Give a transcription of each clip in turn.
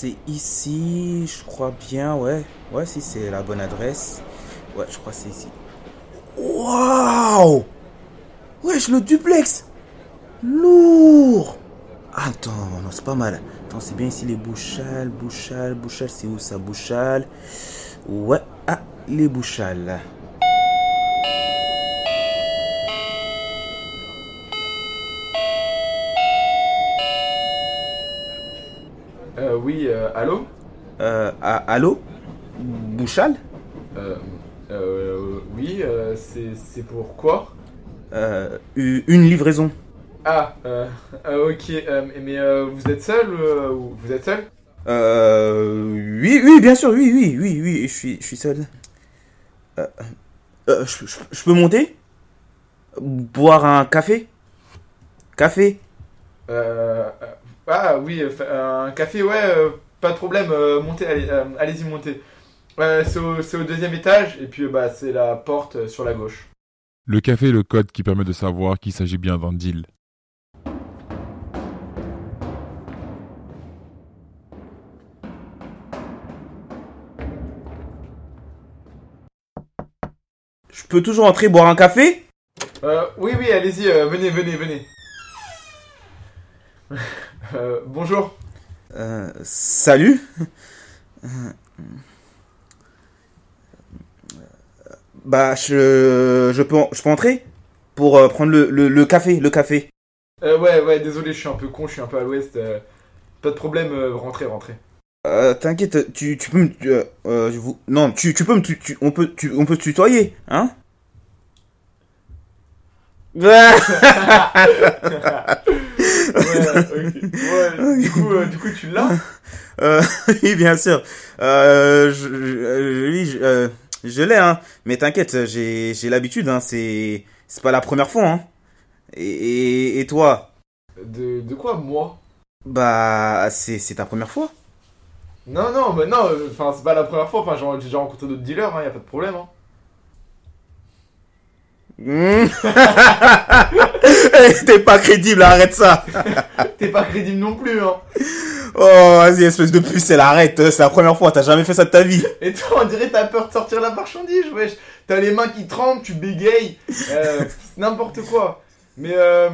c'est ici, je crois bien, ouais. Ouais, si c'est la bonne adresse. Ouais, je crois c'est ici. Waouh Wesh, le duplex Lourd Attends, non, c'est pas mal. Attends, c'est bien ici les Bouchales, Bouchales, Bouchales, c'est où ça, Bouchales? Ouais, ah, les Bouchales. Oui, euh, allô? Euh, allô? Bouchal? Euh, euh, Oui, euh, c'est pour quoi? Euh, une livraison. Ah, euh, euh, ok, euh, mais euh, vous êtes seul euh, ou- Vous êtes seul? Euh, oui, oui, bien sûr, oui, oui, oui, oui, je suis, je suis seul. Euh, euh, je, je- je peux monter? Boire un café? Café? Euh, euh, Ah oui, un café, ouais, euh, pas de problème, euh, montez, allez, euh, allez-y, montez. C'est au, c'est au deuxième étage, et puis euh, bah, c'est la porte euh, sur la gauche. Le café est le code qui permet de savoir qu'il s'agit bien d'un deal. Je peux toujours entrer boire un café? Euh, oui, oui, allez-y, euh, venez, venez, venez. Euh, bonjour. Euh, salut Bah, je, je, peux, je peux entrer Pour euh, prendre le, le, le café, le café. Euh, ouais, ouais, désolé, je suis un peu con, je suis un peu à l'ouest. euh, pas de problème, euh, rentrez, rentrez. Euh, t'inquiète, tu, tu peux me... tu, euh, euh, je vous, non, tu, tu peux me... Tu, tu- on, peut, tu, on peut se tutoyer, hein? Ouais, ok. Ouais, du coup, euh, du coup, tu l'as Euh, oui, bien sûr. Euh, je, je, oui, je, euh, je l'ai, hein. Mais t'inquiète, j'ai, j'ai l'habitude, hein. C'est, c'est pas la première fois, hein. Et, et, et toi? De, de quoi, moi? Bah, c'est, c'est ta première fois Non, non, mais non, euh, enfin, c'est pas la première fois, enfin, j'ai j'ai déjà rencontré d'autres dealers, hein, y a pas de problème, hein. Hmm. T'es pas crédible, arrête ça. T'es pas crédible non plus, hein. Oh, vas-y, espèce de pucelle, arrête. C'est la première fois, t'as jamais fait ça de ta vie. Et toi, on dirait t'as peur de sortir la marchandise, wesh. T'as les mains qui tremblent, tu bégayes, euh, n'importe quoi. Mais euh,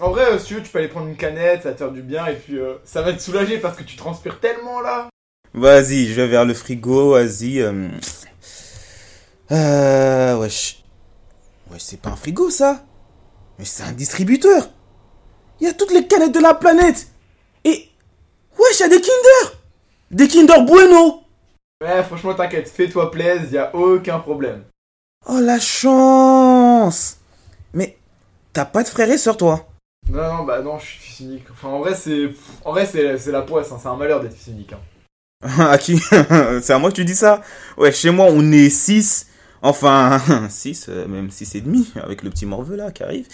en vrai, euh, si tu veux, tu peux aller prendre une canette, ça te faire du bien, et puis euh, ça va te soulager parce que tu transpires tellement là. Vas-y, je vais vers le frigo, vas-y. Euh, euh wesh. Wesh, c'est pas un frigo, ça? Mais c'est un distributeur. Il y a toutes les canettes de la planète. Et, wesh, il y a des Kinder. Des Kinder Bueno. Ouais, franchement, t'inquiète, fais-toi plaisir, y a aucun problème. Oh, la chance. Mais, t'as pas de frère et sœur, toi? Non, non, bah non, je suis fils unique. Enfin, en vrai, c'est, en vrai, c'est, c'est la poisse, hein, c'est un malheur d'être fils unique. Hein. À qui? C'est à moi que tu dis ça? Ouais, chez moi, on est 6. Enfin, 6, même 6 et demi, avec le petit morveux là qui arrive.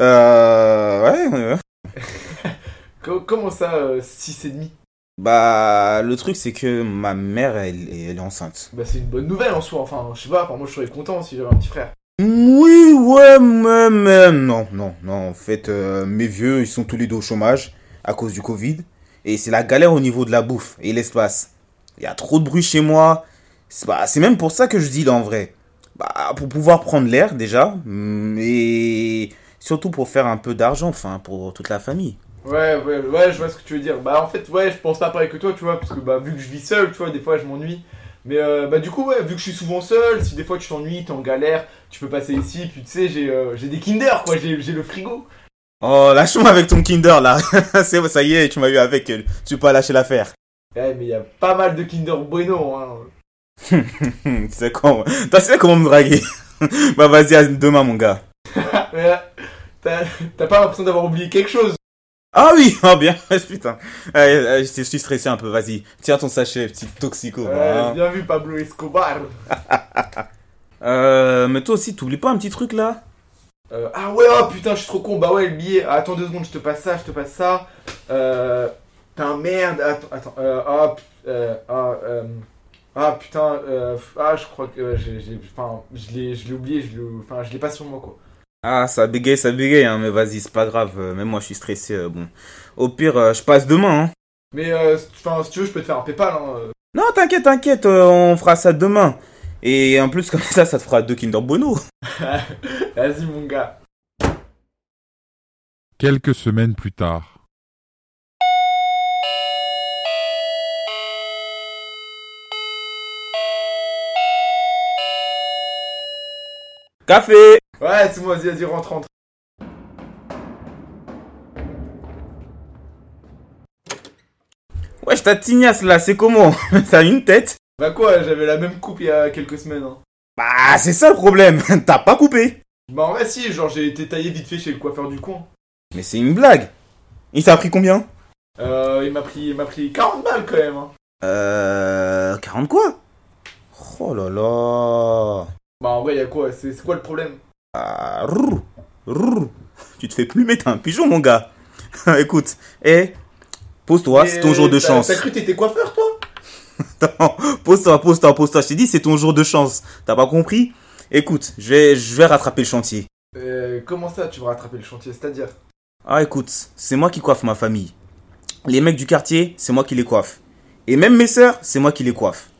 Euh, ouais, ouais. Co- comment ça, euh, 6 et demi? Bah, le truc, c'est que ma mère, elle, est- elle est enceinte. Bah, c'est une bonne nouvelle en soi. Enfin, je sais pas, enfin, moi, je serais content si j'avais un petit frère. Oui, ouais, mais, mais non, non, non. En fait, euh, mes vieux, ils sont tous les deux au chômage à cause du Covid. Et c'est la galère au niveau de la bouffe et l'espace. Il y a trop de bruit chez moi. C'est bah, c'est même pour ça que je dis là en vrai. Bah, pour pouvoir prendre l'air déjà. Mais surtout pour faire un peu d'argent, enfin, pour toute la famille. Ouais, ouais, ouais, je vois ce que tu veux dire. Bah, en fait, ouais, je pense pas pareil que toi, tu vois, parce que bah, vu que je vis seul, tu vois, des fois, je m'ennuie. Mais euh, bah, du coup, ouais, vu que je suis souvent seul, si des fois tu t'ennuies, t'es en galère, tu peux passer ici, puis tu sais, j'ai euh, j'ai des Kinder, quoi, j'ai le frigo. Oh, lâche-moi avec ton Kinder là. c'est ça y est, tu m'as eu avec. euh, Tu peux pas lâcher l'affaire. Ouais, mais il y a pas mal de Kinder Bueno, hein. Sais comment, tu sais comment me draguer. bah vas-y, à demain mon gars. T'as t'as pas l'impression d'avoir oublié quelque chose Ah oui, oh bien, putain. Allez, allez, je suis stressé un peu, vas-y. Tiens ton sachet, petit toxico. Bien vu, Pablo Escobar. Euh, mais toi aussi, t'oublies pas un petit truc là? Euh, ah ouais, oh putain, je suis trop con. Bah ouais, le billet. Ah, attends deux secondes, je te passe ça, je te passe ça. Euh. Putain, merde. Attends, attends. Euh, ah, euh, ah, euh, ah, putain. Euh, ah, je crois que euh, j'ai. j'ai- Enfin, je l'ai je l'ai oublié. Je l'ai- Enfin, je l'ai pas sur moi, quoi. Ah, ça bégaye, ça bégaye, hein, mais vas-y, c'est pas grave. euh, même moi, je suis stressé. euh, bon, au pire, euh, je passe demain. Hein. Mais, euh, enfin, si tu veux, je peux te faire un Paypal, hein. euh. Non, t'inquiète, t'inquiète, euh, on fera ça demain. Et en plus, comme ça, ça te fera deux Kinder Bueno. Vas-y, mon gars. Quelques semaines plus tard. Café Ouais, c'est moi, vas-y, vas-y, rentre, rentre. Wesh, ta tignasse là, c'est comment? T'as une tête? Bah quoi, j'avais la même coupe il y a quelques semaines, hein. Bah, c'est ça le problème, t'as pas coupé. Bah en vrai, si, genre, j'ai été taillé vite fait chez le coiffeur du coin. Mais c'est une blague. Il t'a pris combien? Euh, il m'a pris, il m'a pris 40 balles quand même, hein. Euh... 40 quoi? Oh là là Bah en vrai, y a quoi C'est quoi le problème Ah, rrr, rrr. Tu te fais plumer, t'es un pigeon, mon gars. Écoute, eh, pose-toi, c'est ton jour de chance. T'as cru que t'étais coiffeur, toi Attends, pose-toi, pose-toi, pose-toi. Je t'ai dit, c'est ton jour de chance. T'as pas compris Écoute, je vais, je vais rattraper le chantier. Euh, comment ça, tu vas rattraper le chantier C'est-à-dire Ah, écoute, c'est moi qui coiffe ma famille. Les mecs du quartier, c'est moi qui les coiffe. Et même mes sœurs, c'est moi qui les coiffe.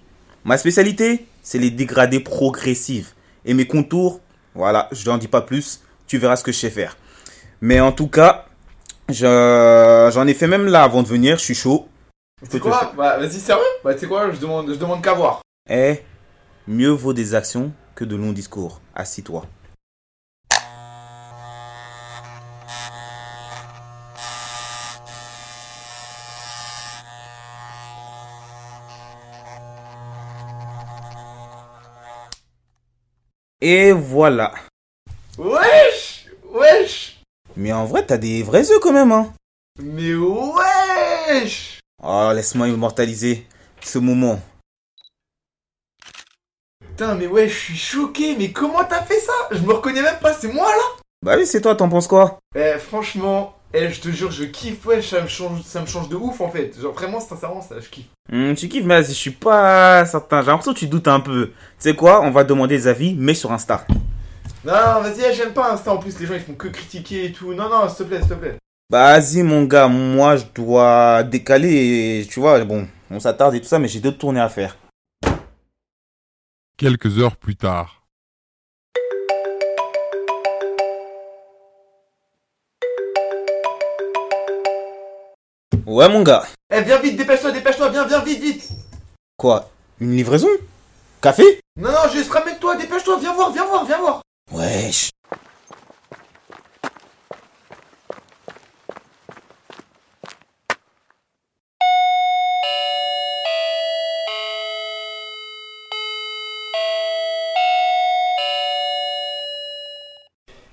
Ma spécialité, c'est les dégradés progressifs. Et mes contours, voilà, je n'en dis pas plus. Tu verras ce que je sais faire. Mais en tout cas, je- j'en ai fait même là avant de venir. Je suis chaud. C'est quoi Bah vas-y, sérieux Bah tu sais quoi, je demande, je demande qu'à voir. Eh, mieux vaut des actions que de longs discours. Assis-toi. Et voilà. Wesh Wesh Mais en vrai, t'as des vrais œufs quand même, hein. Mais wesh Oh, laisse-moi immortaliser ce moment. Putain, mais ouais, je suis choqué, mais comment t'as fait ça? Je me reconnais même pas, c'est moi là Bah oui, c'est toi, t'en penses quoi? Eh, franchement, eh, je te jure, je kiffe, ouais, ça me change, ça me change de ouf en fait. Genre vraiment, sincèrement, ça, je kiffe. Hmm, Tu kiffes, mais vas-y, je suis pas certain. J'ai l'impression que tu doutes un peu. Tu sais quoi On va demander des avis, mais sur Insta. Non, non, vas-y, eh, j'aime pas Insta en plus, les gens ils font que critiquer et tout. Non, non, s'il te plaît, s'il te plaît. Bah, vas-y, mon gars, moi, je dois décaler et tu vois, bon, on s'attarde et tout ça, mais j'ai d'autres tournées à faire. Quelques heures plus tard. Ouais, mon gars. Eh, viens vite, dépêche-toi, dépêche-toi, viens, viens vite, vite. Quoi Une livraison? Café? Non, non, juste ramène-toi, dépêche-toi, viens voir, viens voir, viens voir. Wesh.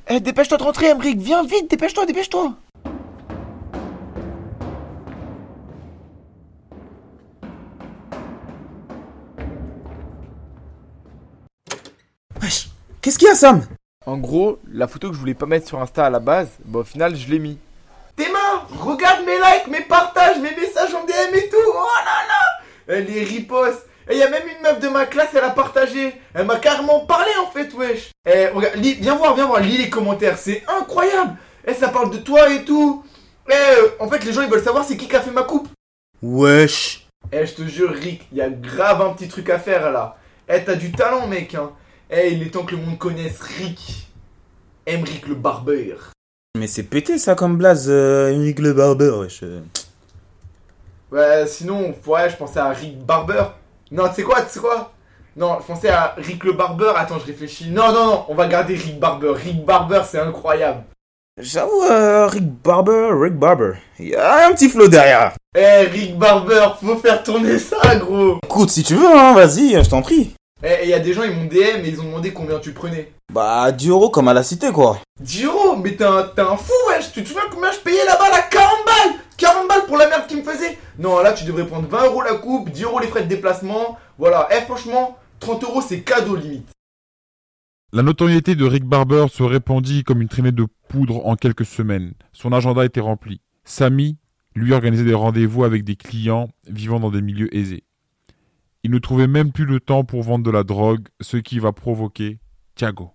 Eh, dépêche-toi de rentrer, Emric, viens vite, dépêche-toi, dépêche-toi Qu'est-ce qu'il y a, Sam? En gros, la photo que je voulais pas mettre sur Insta à la base, bah au final je l'ai mis. Tes mains Regarde mes likes, mes partages, mes messages en DM et tout. Oh là là. Elle est riposte. Et y a même une meuf de ma classe, elle a partagé. Elle m'a carrément parlé en fait, wesh. Eh, regarde, lis- viens voir, viens voir, lis les commentaires, c'est incroyable. Eh, ça parle de toi et tout. Eh, euh, en fait, les gens ils veulent savoir c'est qui qui a fait ma coupe. Wesh. Eh, je te jure, Rick, y a grave un petit truc à faire là. Eh, t'as du talent, mec, hein. Eh, il est temps que le monde connaisse Rick. Emric le barbeur. Mais c'est pété, ça, comme blaze, euh, le Barber, wesh. Ouais, sinon, ouais, je pensais à Rick Barber. Non, tu sais quoi, tu sais quoi? Non, je pensais à Rick le barbeur. Attends, je réfléchis. Non, non, non, on va garder Rick Barber. Rick Barber, c'est incroyable. J'avoue, euh, Rick Barber, Rick Barber. Il y a un petit flow derrière. Eh, Rick Barber, faut faire tourner ça, gros. Écoute, si tu veux, hein, vas-y, je t'en prie. Eh, y a des gens, ils m'ont DM et ils ont demandé combien tu prenais. Bah, 10 euros comme à la cité, quoi. 10 euros, mais t'es un, t'es un fou, wesh Tu te souviens combien je payais là-bas, là 40 balles 40 balles pour la merde qu'il me faisait Non, là, tu devrais prendre 20 euros la coupe, 10 euros les frais de déplacement. Voilà, eh, franchement, 30 euros, c'est cadeau, limite. La notoriété de Rick Barber se répandit comme une traînée de poudre en quelques semaines. Son agenda était rempli. Samy lui organisait des rendez-vous avec des clients vivant dans des milieux aisés. Il ne trouvait même plus le temps pour vendre de la drogue, ce qui va provoquer Thiago.